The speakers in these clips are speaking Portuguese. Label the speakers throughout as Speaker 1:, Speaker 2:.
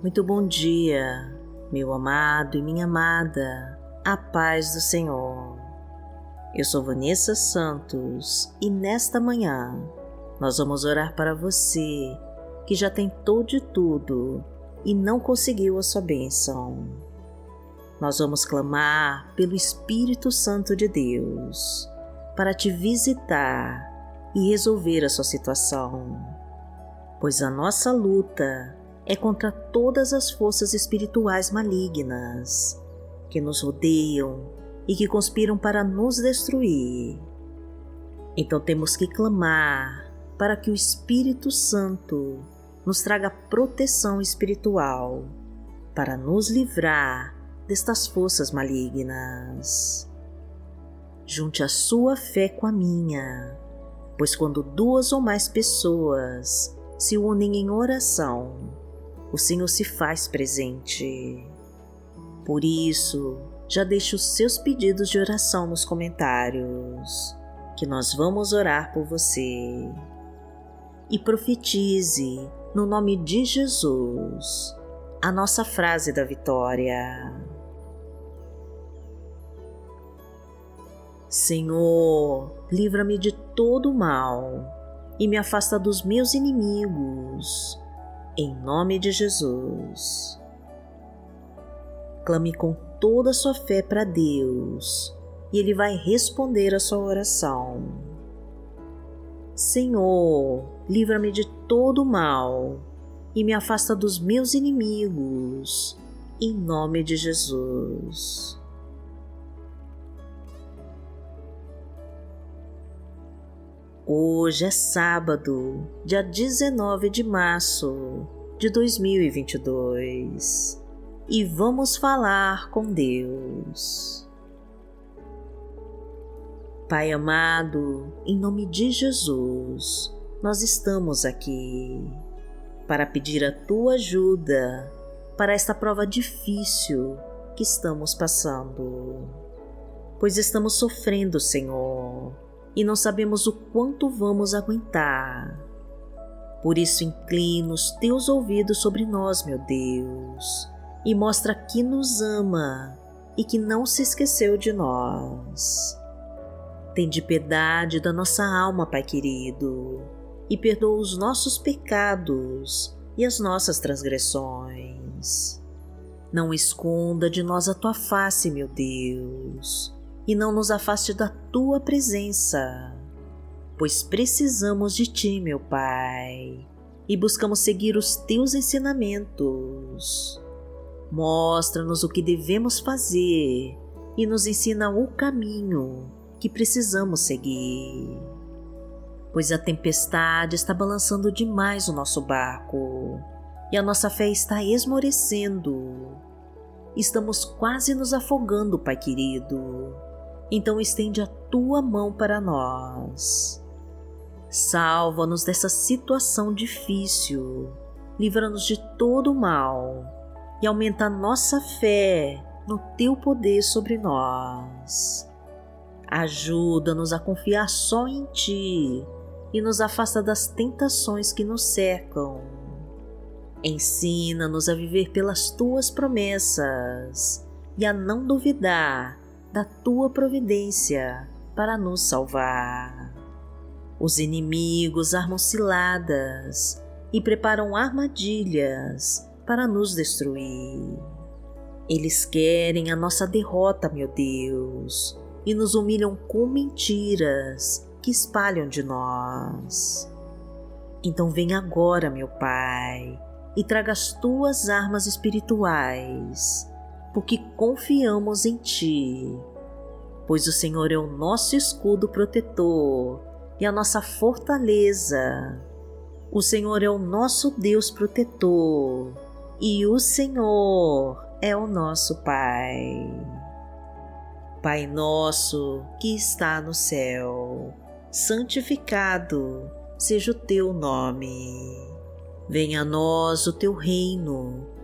Speaker 1: Muito bom dia, meu amado e minha amada, a paz do Senhor. Eu sou Vanessa Santos e nesta manhã nós vamos orar para você que já tentou de tudo e não conseguiu a sua bênção. Nós vamos clamar pelo Espírito Santo de Deus para te visitar e resolver a sua situação, pois a nossa luta é contra todas as forças espirituais malignas que nos rodeiam e que conspiram para nos destruir. Então temos que clamar para que o Espírito Santo nos traga proteção espiritual para nos livrar destas forças malignas. Junte a sua fé com a minha, pois quando duas ou mais pessoas se unem em oração, o Senhor se faz presente. Por isso, já deixe os seus pedidos de oração nos comentários, que nós vamos orar por você. E profetize, no nome de Jesus, a nossa frase da vitória. Senhor, livra-me de todo o mal e me afasta dos meus inimigos em nome de Jesus. Clame com toda a sua fé para Deus e Ele vai responder a sua oração. Senhor, livra-me de todo o mal e me afasta dos meus inimigos, em nome de Jesus. Hoje é sábado, dia 19 de março de 2022 e vamos falar com Deus. Pai amado, em nome de Jesus, nós estamos aqui para pedir a tua ajuda para esta prova difícil que estamos passando, pois estamos sofrendo, Senhor e não sabemos o quanto vamos aguentar. Por isso, inclina os teus ouvidos sobre nós, meu Deus, e mostra que nos ama e que não se esqueceu de nós. Tende piedade da nossa alma, Pai querido, e perdoa os nossos pecados e as nossas transgressões. Não esconda de nós a tua face, meu Deus e não nos afaste da tua presença, pois precisamos de ti, meu Pai, e buscamos seguir os teus ensinamentos. Mostra-nos o que devemos fazer e nos ensina o caminho que precisamos seguir. Pois a tempestade está balançando demais o nosso barco e a nossa fé está esmorecendo. Estamos quase nos afogando, Pai querido então estende a tua mão para nós. Salva-nos dessa situação difícil, livra-nos de todo o mal e aumenta nossa fé no teu poder sobre nós. Ajuda-nos a confiar só em ti e nos afasta das tentações que nos cercam. Ensina-nos a viver pelas tuas promessas e a não duvidar da tua providência para nos salvar. Os inimigos armam ciladas e preparam armadilhas para nos destruir. Eles querem a nossa derrota, meu Deus, e nos humilham com mentiras que espalham de nós. Então vem agora, meu Pai, e traga as tuas armas espirituais porque confiamos em Ti, pois o Senhor é o nosso escudo protetor e a nossa fortaleza. O Senhor é o nosso Deus protetor e o Senhor é o nosso Pai. Pai nosso que está no céu, santificado seja o teu nome. Venha a nós o teu reino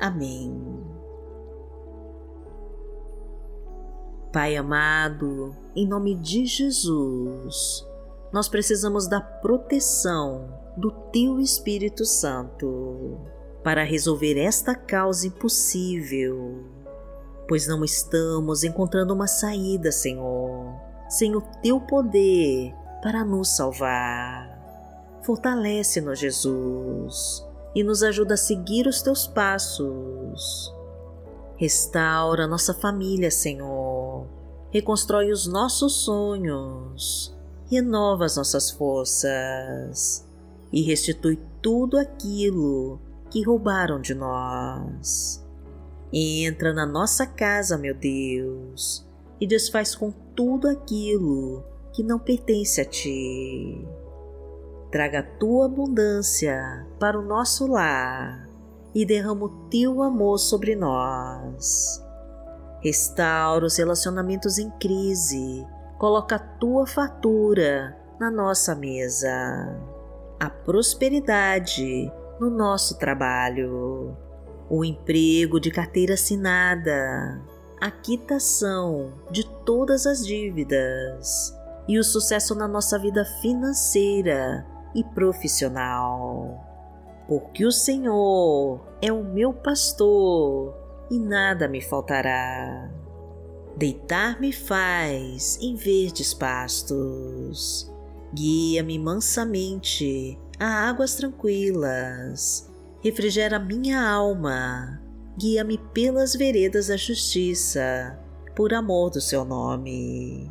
Speaker 1: Amém. Pai amado, em nome de Jesus, nós precisamos da proteção do Teu Espírito Santo para resolver esta causa impossível, pois não estamos encontrando uma saída, Senhor, sem o Teu poder para nos salvar. Fortalece-nos, Jesus, e nos ajuda a seguir os Teus passos. Restaura nossa família, Senhor. Reconstrói os nossos sonhos. Renova as nossas forças e restitui tudo aquilo que roubaram de nós. Entra na nossa casa, meu Deus, e desfaz com tudo aquilo que não pertence a ti. Traga a tua abundância para o nosso lar e derrama o teu amor sobre nós. Restaura os relacionamentos em crise, coloca a tua fatura na nossa mesa. A prosperidade no nosso trabalho, o emprego de carteira assinada, a quitação de todas as dívidas. E o sucesso na nossa vida financeira e profissional. Porque o Senhor é o meu pastor e nada me faltará. Deitar-me faz em verdes pastos, guia-me mansamente a águas tranquilas. Refrigera minha alma, guia-me pelas veredas da justiça, por amor do seu nome.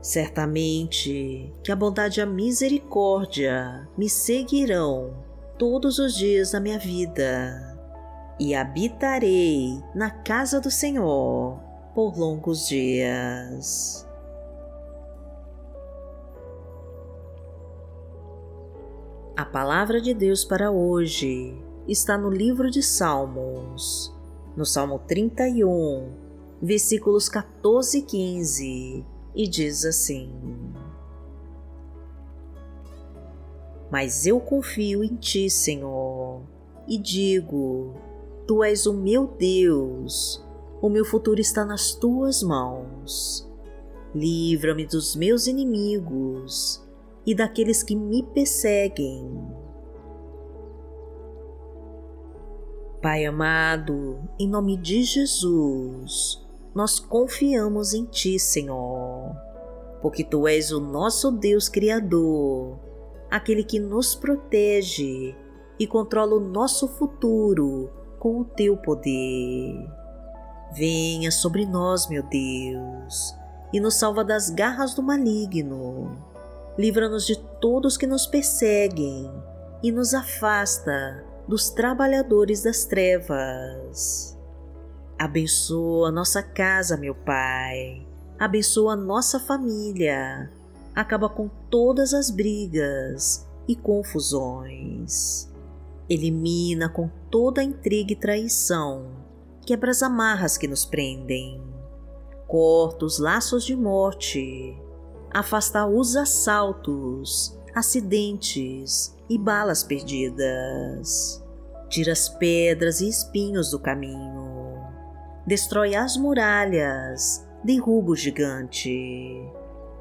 Speaker 1: Certamente que a bondade e a misericórdia me seguirão todos os dias da minha vida, e habitarei na casa do Senhor por longos dias. A palavra de Deus para hoje está no livro de Salmos, no Salmo 31, versículos 14 e 15, e diz assim: Mas eu confio em ti, Senhor, e digo: Tu és o meu Deus, o meu futuro está nas tuas mãos. Livra-me dos meus inimigos e daqueles que me perseguem. Pai amado, em nome de Jesus, nós confiamos em Ti, Senhor, porque Tu és o nosso Deus Criador, aquele que nos protege e controla o nosso futuro com o Teu poder. Venha sobre nós, meu Deus, e nos salva das garras do maligno livra-nos de todos que nos perseguem e nos afasta dos trabalhadores das trevas. Abençoa nossa casa, meu Pai. Abençoa nossa família. Acaba com todas as brigas e confusões. Elimina com toda intriga e traição. Quebra as amarras que nos prendem. Corta os laços de morte afastar os assaltos, acidentes e balas perdidas. Tira as pedras e espinhos do caminho. Destrói as muralhas, derruba o gigante.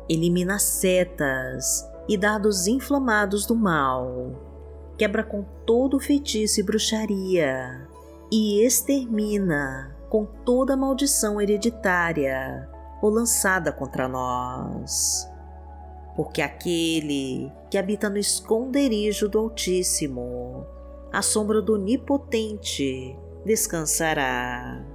Speaker 1: Elimina setas e dados inflamados do mal. Quebra com todo feitiço e bruxaria e extermina com toda maldição hereditária ou lançada contra nós. Porque aquele que habita no esconderijo do Altíssimo, à sombra do Onipotente, descansará.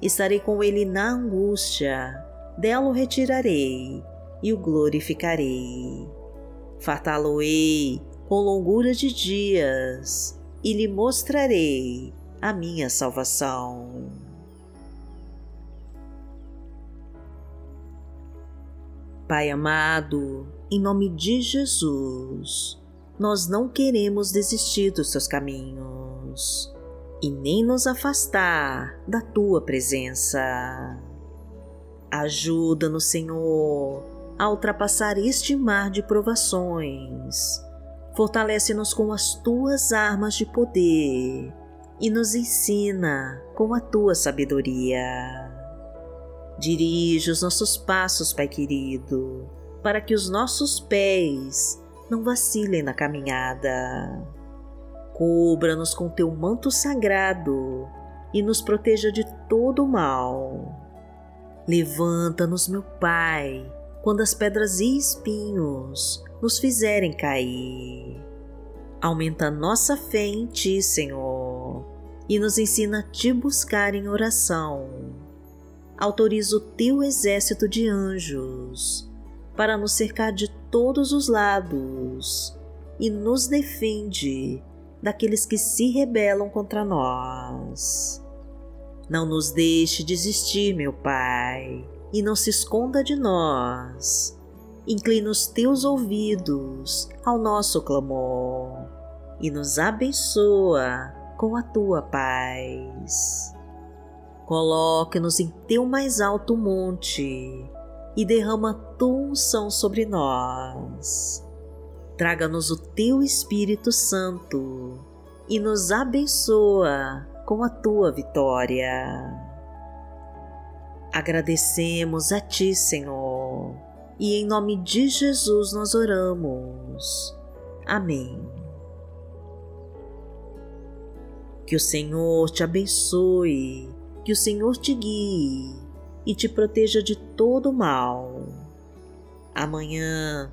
Speaker 1: estarei com ele na angústia, dela o retirarei e o glorificarei. Fartá-lo-ei com longura de dias e lhe mostrarei a minha salvação. Pai amado, em nome de Jesus, nós não queremos desistir dos seus caminhos e nem nos afastar da tua presença. Ajuda-nos, Senhor, a ultrapassar este mar de provações. Fortalece-nos com as tuas armas de poder e nos ensina com a tua sabedoria. Dirige os nossos passos, Pai querido, para que os nossos pés não vacilem na caminhada Cubra-nos com teu manto sagrado e nos proteja de todo o mal. Levanta-nos, meu Pai, quando as pedras e espinhos nos fizerem cair. Aumenta nossa fé em Ti, Senhor, e nos ensina a Te buscar em oração. Autoriza o Teu exército de anjos para nos cercar de todos os lados e nos defende daqueles que se rebelam contra nós. Não nos deixe desistir, meu Pai, e não se esconda de nós. Inclina os teus ouvidos ao nosso clamor e nos abençoa com a tua paz. Coloque-nos em teu mais alto monte e derrama tua unção sobre nós traga-nos o teu Espírito Santo e nos abençoa com a tua vitória. Agradecemos a ti, Senhor, e em nome de Jesus nós oramos. Amém. Que o Senhor te abençoe, que o Senhor te guie e te proteja de todo mal. Amanhã